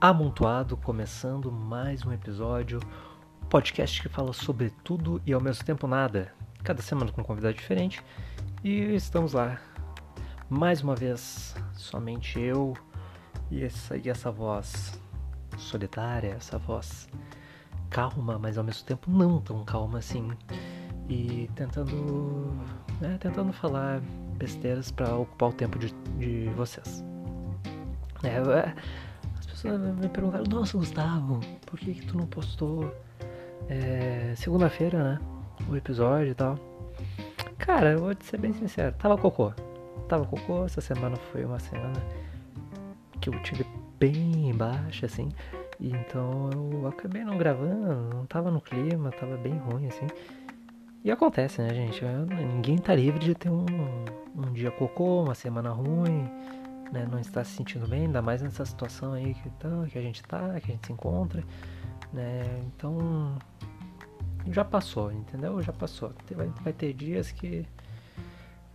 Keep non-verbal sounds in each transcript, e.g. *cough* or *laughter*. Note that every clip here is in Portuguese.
Amontoado, começando mais um episódio, um podcast que fala sobre tudo e ao mesmo tempo nada, cada semana com um convidado diferente. E estamos lá, mais uma vez, somente eu e essa, e essa voz solitária, essa voz calma, mas ao mesmo tempo não tão calma assim. E tentando, né, tentando falar besteiras para ocupar o tempo de, de vocês. É, é, pessoas me perguntaram, nossa Gustavo, por que, que tu não postou é, segunda-feira, né? O episódio e tal. Cara, eu vou te ser bem sincero, tava cocô. Tava cocô, essa semana foi uma semana que eu tive bem baixa, assim. Então eu acabei não gravando, não tava no clima, tava bem ruim, assim. E acontece, né, gente? Ninguém tá livre de ter um, um dia cocô, uma semana ruim, né? Não está se sentindo bem, ainda mais nessa situação aí que, tá, que a gente tá, que a gente se encontra, né? Então já passou, entendeu? Já passou. Vai, vai ter dias que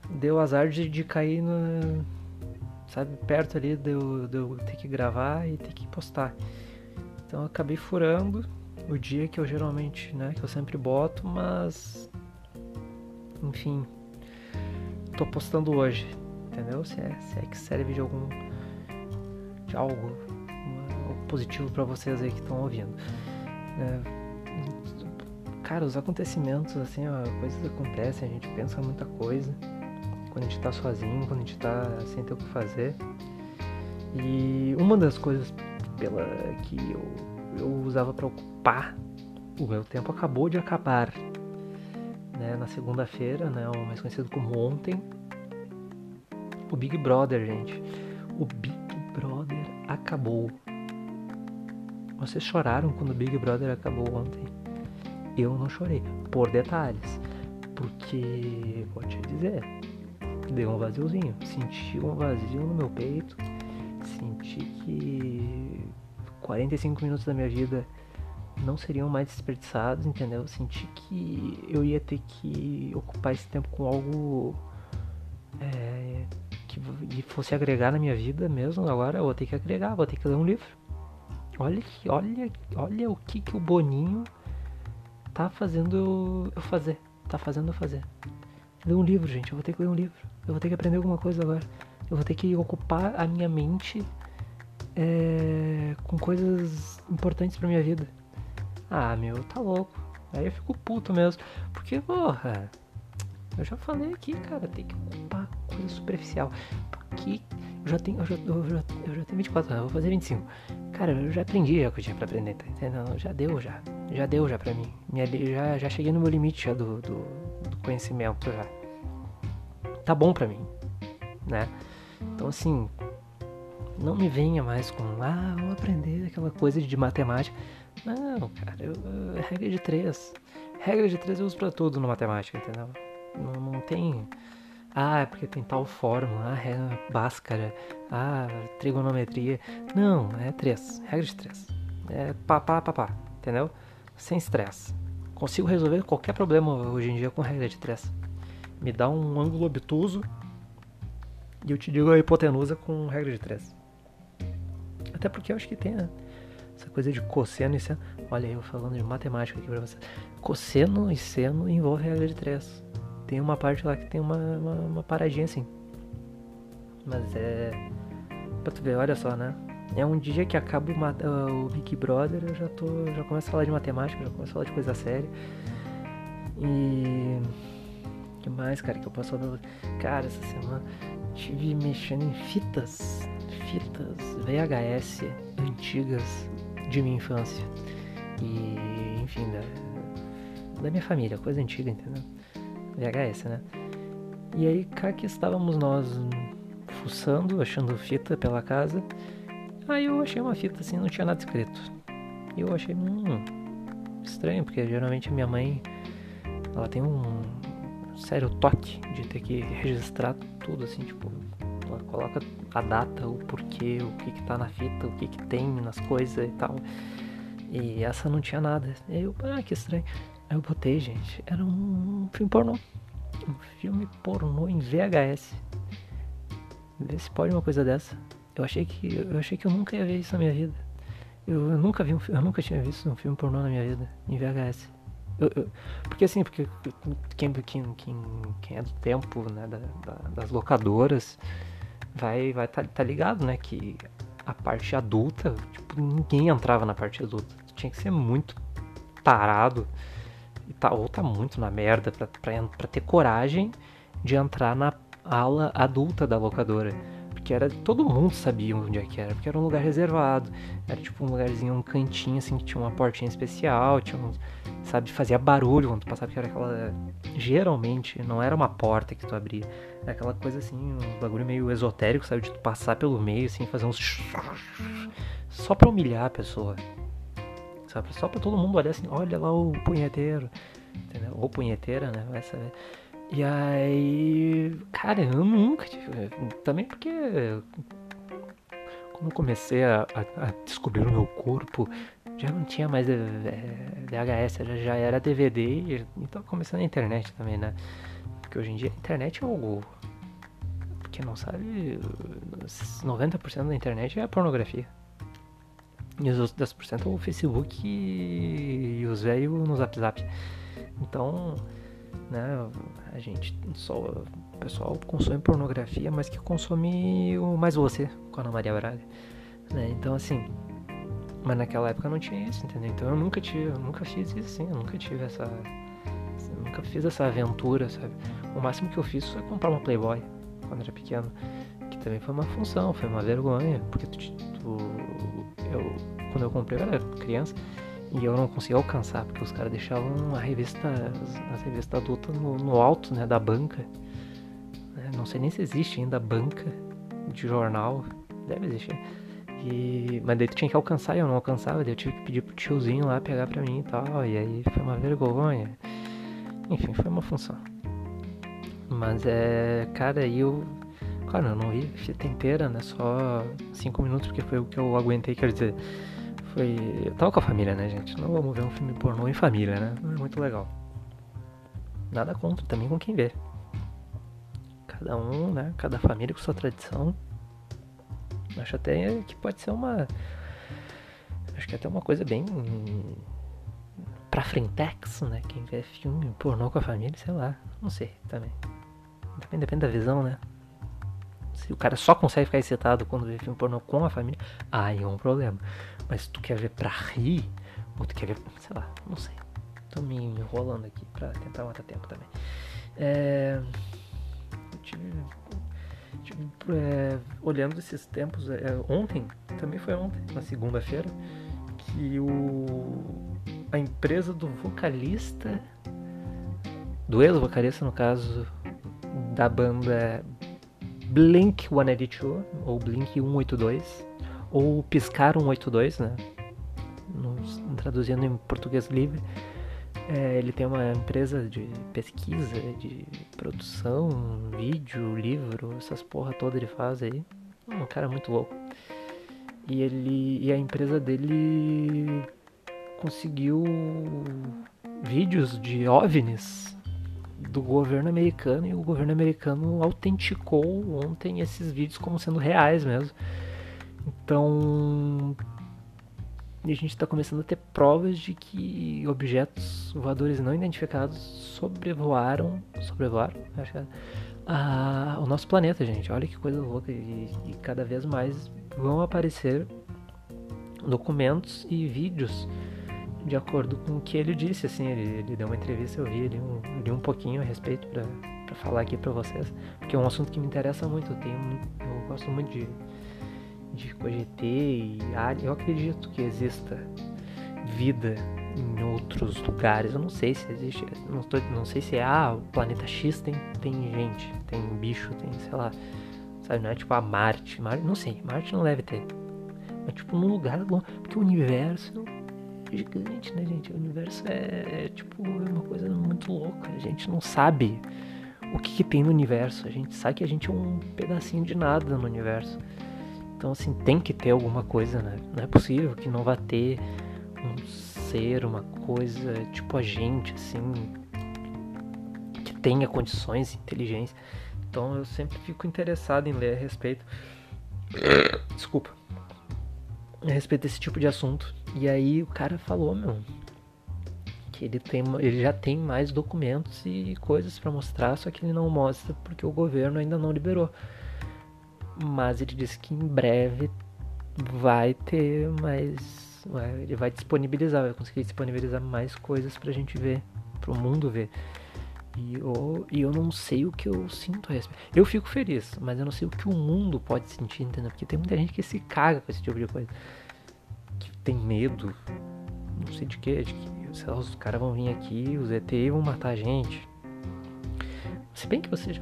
deu azar de, de cair no. Sabe, perto ali de eu, de eu ter que gravar e ter que postar. Então eu acabei furando o dia que eu geralmente, né, que eu sempre boto, mas enfim, tô postando hoje, entendeu? Se é, se é que serve de algum de algo, positivo para vocês aí que estão ouvindo. É, cara, os acontecimentos, assim, ó, coisas acontecem, a gente pensa muita coisa quando a gente tá sozinho, quando a gente tá sem ter o que fazer. E uma das coisas pela que eu, eu usava para ocupar o meu tempo acabou de acabar. Né? Na segunda-feira, né, mais conhecido como ontem, o Big Brother, gente. O Big Brother acabou. Vocês choraram quando o Big Brother acabou ontem? Eu não chorei, por detalhes. Porque, vou te dizer, deu um vaziozinho. Senti um vazio no meu peito. Senti que 45 minutos da minha vida não seriam mais desperdiçados, entendeu? Senti que eu ia ter que ocupar esse tempo com algo é, que fosse agregar na minha vida mesmo. Agora eu vou ter que agregar, vou ter que ler um livro. Olha que, olha, olha o que, que o Boninho tá fazendo eu fazer. Tá fazendo eu fazer. Ler um livro, gente. Eu vou ter que ler um livro. Eu vou ter que aprender alguma coisa agora. Eu vou ter que ocupar a minha mente é, com coisas importantes pra minha vida. Ah, meu, tá louco. Aí eu fico puto mesmo. Porque, porra, eu já falei aqui, cara, tem que coisa superficial. Porque eu já tenho, eu já, eu já, eu já tenho 24 anos, vou fazer 25. Cara, eu já aprendi já o que eu tinha pra aprender, tá entendendo? Já deu já. Já deu já pra mim. Minha, já, já cheguei no meu limite já do, do, do conhecimento já. Tá bom pra mim, né? Então assim, não me venha mais com, ah, vou aprender aquela coisa de matemática. Não, cara, eu, eu, regra de três. Regra de três eu uso pra tudo no matemática, entendeu? Não, não tem. Ah, é porque tem tal fórmula, ah, regra báscara, ah, trigonometria. Não, é três. Regra de três. É pá, pá, pá, pá, entendeu? Sem estresse. Consigo resolver qualquer problema hoje em dia com regra de três. Me dá um ângulo obtuso e eu te digo a hipotenusa com regra de três. Até porque eu acho que tem? Essa coisa de cosseno e seno. Olha eu falando de matemática aqui pra você. Cosseno e seno envolve regra de 3. Tem uma parte lá que tem uma, uma, uma paradinha assim. Mas é. Pra tu ver, olha só, né? É um dia que acaba o, o Big Brother, eu já tô. Já começo a falar de matemática, já começo a falar de coisa séria. E. Que mais, cara, que eu posso falar? Cara, essa semana tive mexendo em fitas. Fitas VHS antigas de minha infância. E, enfim, da, da minha família, coisa antiga, entendeu? VHS, né? E aí cá que estávamos nós fuçando, achando fita pela casa. Aí eu achei uma fita assim, não tinha nada escrito. E eu achei, hum, estranho, porque geralmente a minha mãe, ela tem um sério toque de ter que registrar tudo assim, tipo, ela coloca a data, o porquê, o que que tá na fita, o que que tem nas coisas e tal. E essa não tinha nada. E eu, ah, que estranho. Aí eu botei, gente, era um filme pornô. Um filme pornô em VHS. Vê se pode uma coisa dessa. Eu achei que eu achei que eu nunca ia ver isso na minha vida. Eu, eu nunca vi um, eu nunca tinha visto um filme pornô na minha vida, em VHS. Eu, eu, porque assim, porque quem, quem, quem, é do tempo, né, da, da, das locadoras, vai vai tá, tá ligado, né, que a parte adulta, tipo, ninguém entrava na parte adulta. Tinha que ser muito tarado tá, ou tá muito na merda pra, pra, pra ter coragem de entrar na ala adulta da locadora. Porque era. Todo mundo sabia onde é que era, porque era um lugar reservado. Era tipo um lugarzinho, um cantinho assim que tinha uma portinha especial, tinha um, sabe, fazia barulho quando tu passava, porque era aquela. Geralmente não era uma porta que tu abria. Era aquela coisa assim, um bagulho meio esotérico, sabe? De tu passar pelo meio, assim, fazer uns. *laughs* Só pra humilhar a pessoa. Sabe? Só pra todo mundo olhar assim, olha lá o punheteiro. Entendeu? Ou punheteira, né? Vai saber. E aí, cara, eu nunca tive. Também porque quando eu comecei a, a, a, descobrir o meu corpo, já não tinha mais é, VHS, já, já era DVD, então começando na internet também, né? Porque hoje em dia a internet é algo. Quem não sabe, 90% da internet é a pornografia. E os outros 10% é o Facebook e, os velhos no Zap Zap. Então né? A gente só o pessoal consome pornografia, mas que consome o mais você com a Ana Maria Braga, né? Então assim, mas naquela época não tinha isso, entendeu? Então eu nunca tive, eu nunca fiz isso assim, eu nunca tive essa nunca fiz essa aventura, sabe? O máximo que eu fiz foi comprar uma Playboy quando era pequeno, que também foi uma função, foi uma vergonha, porque tu, tu eu quando eu comprei eu era criança, e eu não conseguia alcançar, porque os caras deixavam a revista, as, revistas adultas no, no, alto né, da banca. É, não sei nem se existe ainda banca de jornal. Deve existir. E, mas daí tu tinha que alcançar e eu não alcançava, daí eu tive que pedir pro tiozinho lá pegar pra mim e tal. E aí foi uma vergonha. Enfim, foi uma função. Mas é. Cara, eu. Claro, eu não vi fita inteira, né? Só 5 minutos, porque foi o que eu aguentei, quer dizer foi. Eu tava com a família, né, gente? Não vamos ver um filme pornô em família, né? Não é muito legal. Nada contra, também com quem vê. Cada um, né? Cada família com sua tradição. Acho até que pode ser uma. Acho que é até uma coisa bem. Pra frentex, né? Quem vê filme pornô com a família, sei lá. Não sei também. Depende, depende da visão, né? Se o cara só consegue ficar excitado quando vê filme pornô com a família, aí é um problema. Mas tu quer ver pra rir, ou tu quer ver, sei lá, não sei. Tô me enrolando aqui pra tentar matar tempo também. É, tive, tive é, olhando esses tempos, é, ontem, também foi ontem, na segunda-feira, que o, a empresa do vocalista, do ex-vocalista no caso, da banda Blink 182, ou Blink 182, ou Piscar 182, né? Nos, traduzindo em português livre. É, ele tem uma empresa de pesquisa, de produção, vídeo, livro, essas porra toda ele faz aí. Um cara muito louco. E ele e a empresa dele conseguiu vídeos de OVNIs do governo americano e o governo americano autenticou ontem esses vídeos como sendo reais mesmo. Então, a gente está começando a ter provas de que objetos voadores não identificados sobrevoaram, sobrevoaram, acho que é, a, o nosso planeta, gente. Olha que coisa louca e, e cada vez mais vão aparecer documentos e vídeos de acordo com o que ele disse, assim, ele, ele deu uma entrevista, eu vi, ele um, li um pouquinho a respeito para falar aqui para vocês, porque é um assunto que me interessa muito, eu tenho, eu gosto muito de de cogitei, eu acredito que exista vida em outros lugares. Eu não sei se existe, não, tô, não sei se é, ah, o planeta X tem, tem gente, tem bicho, tem, sei lá, sabe, não é tipo a Marte, Marte, não sei, Marte não deve ter. Mas tipo num lugar porque o universo é gigante, né, gente? O universo é, é tipo é uma coisa muito louca, a gente não sabe o que, que tem no universo, a gente sabe que a gente é um pedacinho de nada no universo. Então, assim, tem que ter alguma coisa, né? Não é possível que não vá ter um ser, uma coisa tipo a gente, assim, que tenha condições, inteligência. Então, eu sempre fico interessado em ler a respeito. *coughs* Desculpa. a respeito desse tipo de assunto. E aí o cara falou, meu, que ele tem ele já tem mais documentos e coisas para mostrar, só que ele não mostra porque o governo ainda não liberou. Mas ele disse que em breve vai ter mais ele vai disponibilizar, vai conseguir disponibilizar mais coisas pra gente ver, pro mundo ver. E eu, e eu não sei o que eu sinto a respeito. Eu fico feliz, mas eu não sei o que o mundo pode sentir, entendeu? Porque tem muita gente que se caga com esse tipo de coisa. Tem medo, não sei de quê, de que os caras vão vir aqui, os ET vão matar a gente. Se bem que vocês,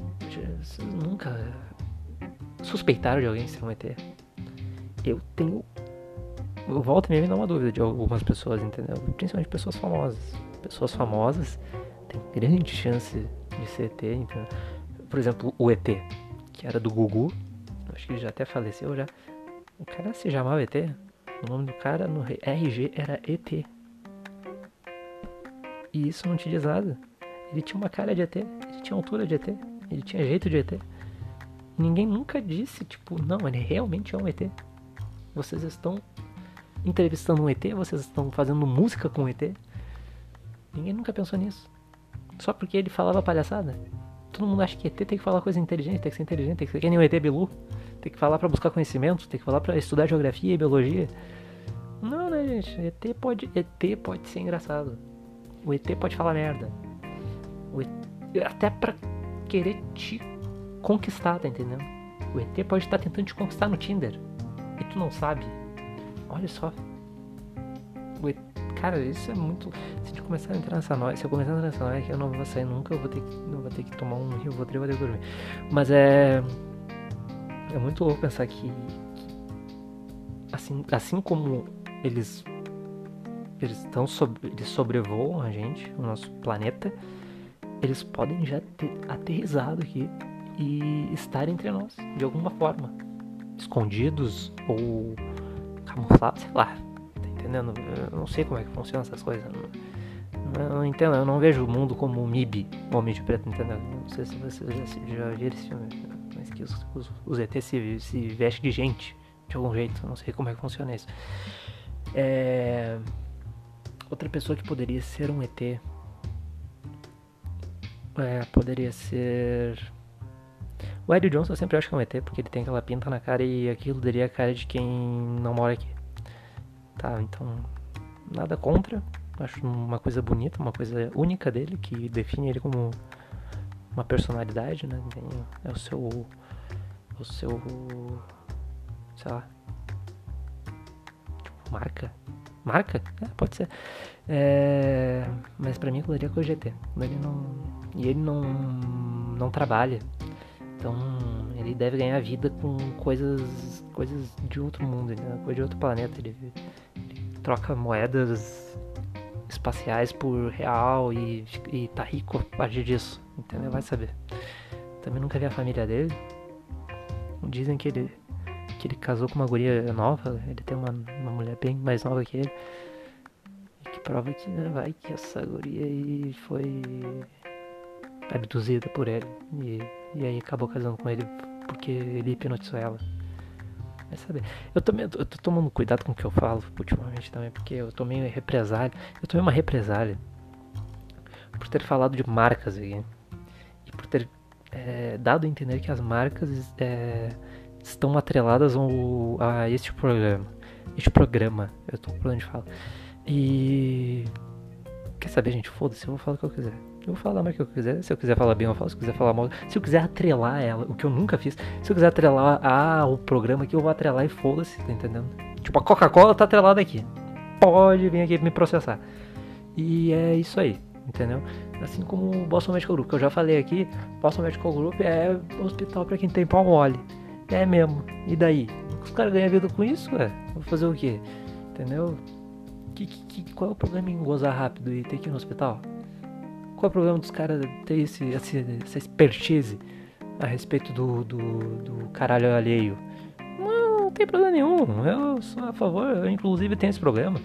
vocês nunca suspeitaram de alguém ser um ET. Eu tenho. Eu volto e me dá uma dúvida de algumas pessoas, entendeu? Principalmente pessoas famosas. Pessoas famosas tem grande chance de ser ET. Então, por exemplo, o ET, que era do Gugu, acho que ele já até faleceu já. O cara se chamava ET. O nome do cara no RG era ET. E isso não te diz nada. Ele tinha uma cara de ET, ele tinha altura de ET, ele tinha jeito de ET. Ninguém nunca disse, tipo, não, ele realmente é um ET. Vocês estão entrevistando um ET, vocês estão fazendo música com um ET. Ninguém nunca pensou nisso. Só porque ele falava palhaçada. Todo mundo acha que ET tem que falar coisa inteligente, tem que ser inteligente, tem que ser que nem o ET Bilu. Tem que falar para buscar conhecimento, tem que falar para estudar geografia e biologia. Não, né, gente? ET pode, ET pode ser engraçado. O ET pode falar merda. ET, até pra querer te conquistar, tá entendendo? O ET pode estar tentando te conquistar no Tinder. E tu não sabe. Olha só. ET, Cara, isso é muito. Se gente começar a entrar nessa noia, se eu começar a entrar nessa que eu não vou sair nunca, eu vou ter que, não vou ter que tomar um rio, vou ter que dormir. Mas é. É muito louco pensar que. Assim, assim como eles. Eles estão sobre, eles sobrevoam a gente, o nosso planeta, eles podem já ter aterrizado aqui e estar entre nós, de alguma forma. Escondidos ou camuflados, sei lá entendendo? Eu não sei como é que funcionam essas coisas. Eu não entendo, eu não vejo o mundo como o MIB, Homem de Preto, entendeu? Não sei se vocês já, já viram esse filme, mas que os, os, os ET se, se vestem de gente, de algum jeito, não sei como é que funciona isso. É... Outra pessoa que poderia ser um ET é, poderia ser. O Eddie Johnson eu sempre acho que é um ET, porque ele tem aquela pinta na cara e aquilo daria a cara de quem não mora aqui. Tá, então nada contra. Acho uma coisa bonita, uma coisa única dele, que define ele como uma personalidade, né? É o seu. O seu. Sei lá. Tipo, marca. Marca? É, pode ser. É, mas pra mim aquilo é coisa GT. Ele não, e ele não, não trabalha. Então ele deve ganhar vida com coisas coisas de outro mundo, né? coisa de outro planeta. Ele, troca moedas espaciais por real e, e tá rico a partir disso, entendeu? Vai saber. Também nunca vi a família dele. Dizem que ele, que ele casou com uma guria nova, ele tem uma, uma mulher bem mais nova que ele. E que prova que né, vai que essa guria aí foi abduzida por ele. E, e aí acabou casando com ele porque ele hipnotizou ela. Vai saber. Eu também eu tô tomando cuidado com o que eu falo ultimamente também, porque eu tomei represália. Eu tomei uma represália por ter falado de marcas aqui. E por ter é, dado a entender que as marcas é, estão atreladas ao, a este programa. Este programa, eu tô por onde falo. E. Quer saber, gente? Foda-se, eu vou falar o que eu quiser. Eu vou falar mais o que eu quiser. Se eu quiser falar bem, eu falo. Se eu quiser falar mal, se eu quiser atrelar ela, o que eu nunca fiz. Se eu quiser atrelar ah, o programa aqui, eu vou atrelar e foda-se, tá entendendo? Tipo, a Coca-Cola tá atrelada aqui. Pode vir aqui me processar. E é isso aí, entendeu? Assim como o Boston Medical Group, que eu já falei aqui, Boston Medical Group é hospital para quem tem pau mole. É mesmo. E daí? Os caras ganham vida com isso, ué? Vou fazer o quê? Entendeu? Que, que, qual é o problema em gozar rápido e ter que ir no hospital? Qual é o problema dos caras ter esse, esse, essa expertise a respeito do, do, do caralho alheio? Não, tem problema nenhum. Eu sou a favor, eu inclusive tenho esse problema.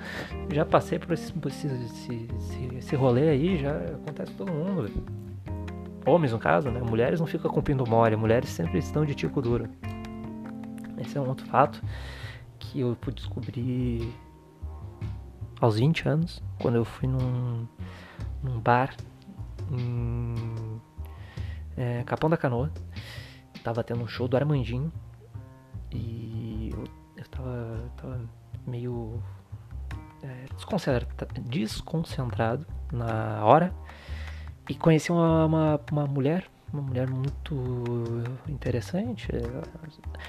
Já passei por esse, esse, esse, esse rolê aí, já acontece com todo mundo. Homens, no caso, né? Mulheres não ficam cumprindo mole, mulheres sempre estão de tico duro. Esse é um outro fato que eu fui descobrir aos 20 anos, quando eu fui num, num bar em é, Capão da Canoa. Tava tendo um show do Armandinho e tava, tava meio é, desconcentrado, na hora e conheci uma, uma, uma mulher uma mulher muito interessante.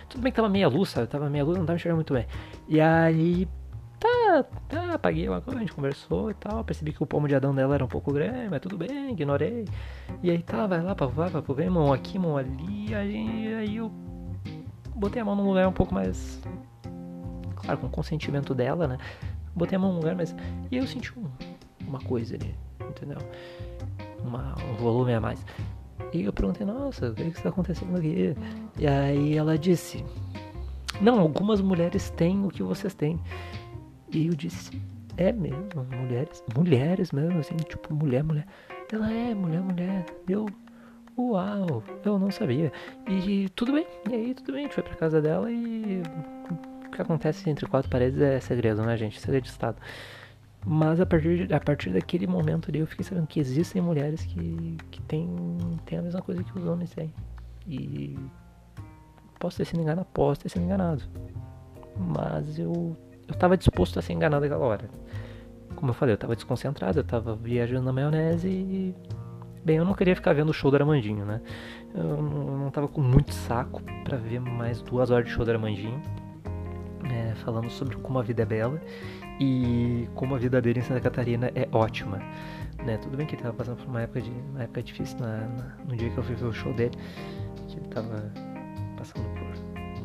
Tudo bem que tava meia luz, sabe? Tava meia luz, não tava enxergando muito bem. E aí, tá, tá, apaguei uma coisa, a gente conversou e tal. Percebi que o pomo de Adão dela era um pouco grande, mas tudo bem, ignorei. E aí tá, vai lá, vai, pra ver, mão aqui, mão ali. Aí, aí eu botei a mão num lugar um pouco mais. Claro, com consentimento dela, né? Botei a mão num lugar, mas. E eu senti um, uma coisa ali, entendeu? Uma, um volume a mais. E eu perguntei, nossa, o que está acontecendo aqui? E aí ela disse, não, algumas mulheres têm o que vocês têm. E eu disse, é mesmo, mulheres, mulheres mesmo, assim, tipo, mulher, mulher. Ela é, mulher, mulher. Eu, uau, eu não sabia. E tudo bem, e aí tudo bem, a gente foi pra casa dela e que acontece entre quatro paredes é segredo, né, gente? Segredo de Estado. Mas a partir, a partir daquele momento ali eu fiquei sabendo que existem mulheres que, que têm, têm a mesma coisa que os homens têm. E posso ter sido enganado, posso ter sido enganado. Mas eu, eu tava disposto a ser enganado naquela hora. Como eu falei, eu tava desconcentrado, eu tava viajando na maionese e. Bem, eu não queria ficar vendo o show do Armandinho, né? Eu não, eu não tava com muito saco para ver mais duas horas de show do Armandinho. É, falando sobre como a vida é bela e como a vida dele em Santa Catarina é ótima. Né? Tudo bem que ele estava passando por uma época, de, uma época difícil na, na, no dia que eu fui ver o show dele, que ele estava passando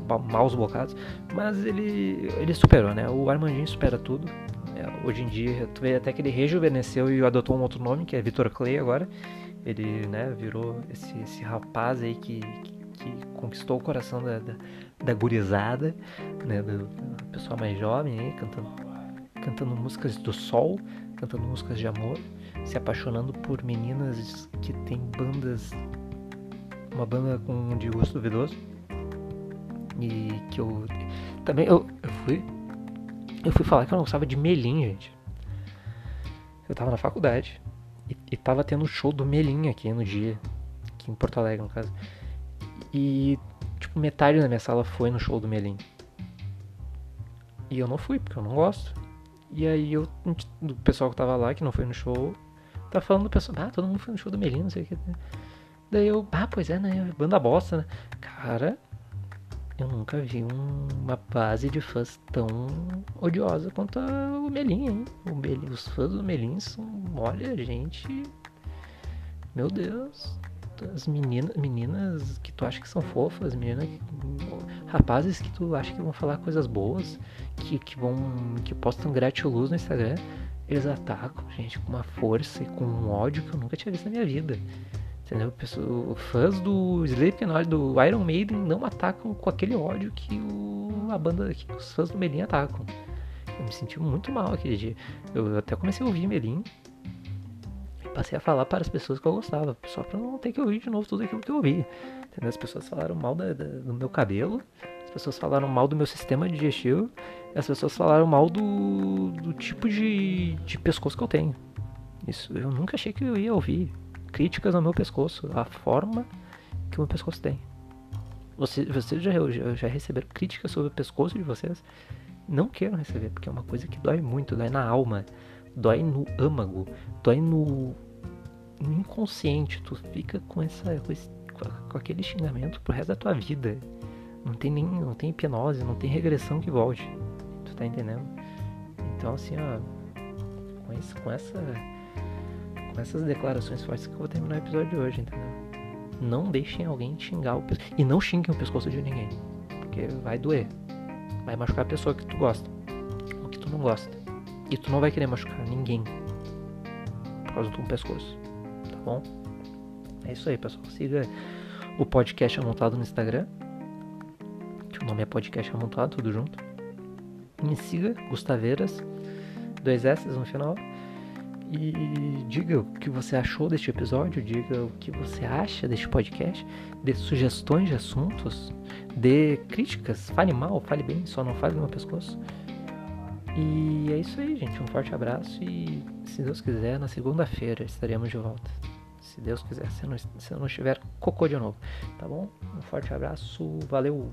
por maus bocados, mas ele, ele superou, né? O Armandinho supera tudo. É, hoje em dia, tu vê até que ele rejuvenesceu e adotou um outro nome, que é Vitor Clay agora. Ele né, virou esse, esse rapaz aí que, que, que conquistou o coração da, da, da gurizada, né, do, do pessoal mais jovem aí, cantando cantando músicas do sol, cantando músicas de amor, se apaixonando por meninas que tem bandas, uma banda com de gosto duvidoso. E que eu também eu, eu fui eu fui falar que eu não gostava de Melim, gente. Eu tava na faculdade e, e tava tendo show do Melim aqui no dia, aqui em Porto Alegre, no caso. E tipo metade da minha sala foi no show do Melim. E eu não fui, porque eu não gosto. E aí eu, pessoal que tava lá, que não foi no show, tá falando do pessoal, ah, todo mundo foi no show do Melim, não sei o que. Daí eu, ah, pois é, né? Banda bosta, né? Cara, eu nunca vi um, uma base de fãs tão odiosa quanto o Melim, hein? O Melim, os fãs do Melim são, olha, gente. Meu Deus. As meninas, meninas que tu acha que são fofas, meninas, rapazes que tu acha que vão falar coisas boas, que, que vão que postam gratiluz no Instagram, eles atacam, gente, com uma força e com um ódio que eu nunca tinha visto na minha vida. Entendeu? Pessoas, fãs do Slipknot, do Iron Maiden, não atacam com aquele ódio que o, a banda, que os fãs do Melim atacam. Eu me senti muito mal aquele dia. Eu até comecei a ouvir Melim. Passei a falar para as pessoas que eu gostava, só para não ter que ouvir de novo tudo aquilo que eu ouvi. Entendeu? As pessoas falaram mal da, da, do meu cabelo, as pessoas falaram mal do meu sistema digestivo, as pessoas falaram mal do, do tipo de, de pescoço que eu tenho. Isso eu nunca achei que eu ia ouvir. Críticas ao meu pescoço, a forma que o meu pescoço tem. Você, vocês já, já, já receberam críticas sobre o pescoço de vocês? Não queiram receber, porque é uma coisa que dói muito, dói na alma, dói no âmago, dói no, no inconsciente. Tu fica com, essa, com, esse, com aquele xingamento pro resto da tua vida. Não tem nem, não tem hipnose, não tem regressão que volte. Tu tá entendendo? Então assim, ó, com, esse, com essa com essas declarações fortes que eu vou terminar o episódio de hoje, entendeu? Não deixem alguém xingar o pescoço. E não xinguem o pescoço de ninguém. Porque vai doer. Vai machucar a pessoa que tu gosta. Ou que tu não gosta. E tu não vai querer machucar ninguém. Por causa do teu pescoço. Tá bom? É isso aí, pessoal. Siga o podcast amontado no Instagram. Que o nome é podcast amontado, tudo junto. Me siga, Gustaveiras. Dois S no final. E diga o que você achou deste episódio, diga o que você acha deste podcast, dê sugestões de assuntos, dê críticas, fale mal, fale bem, só não fale no meu pescoço. E é isso aí, gente. Um forte abraço e, se Deus quiser, na segunda-feira estaremos de volta. Se Deus quiser, se não, se não estiver cocô de novo. Tá bom? Um forte abraço, valeu!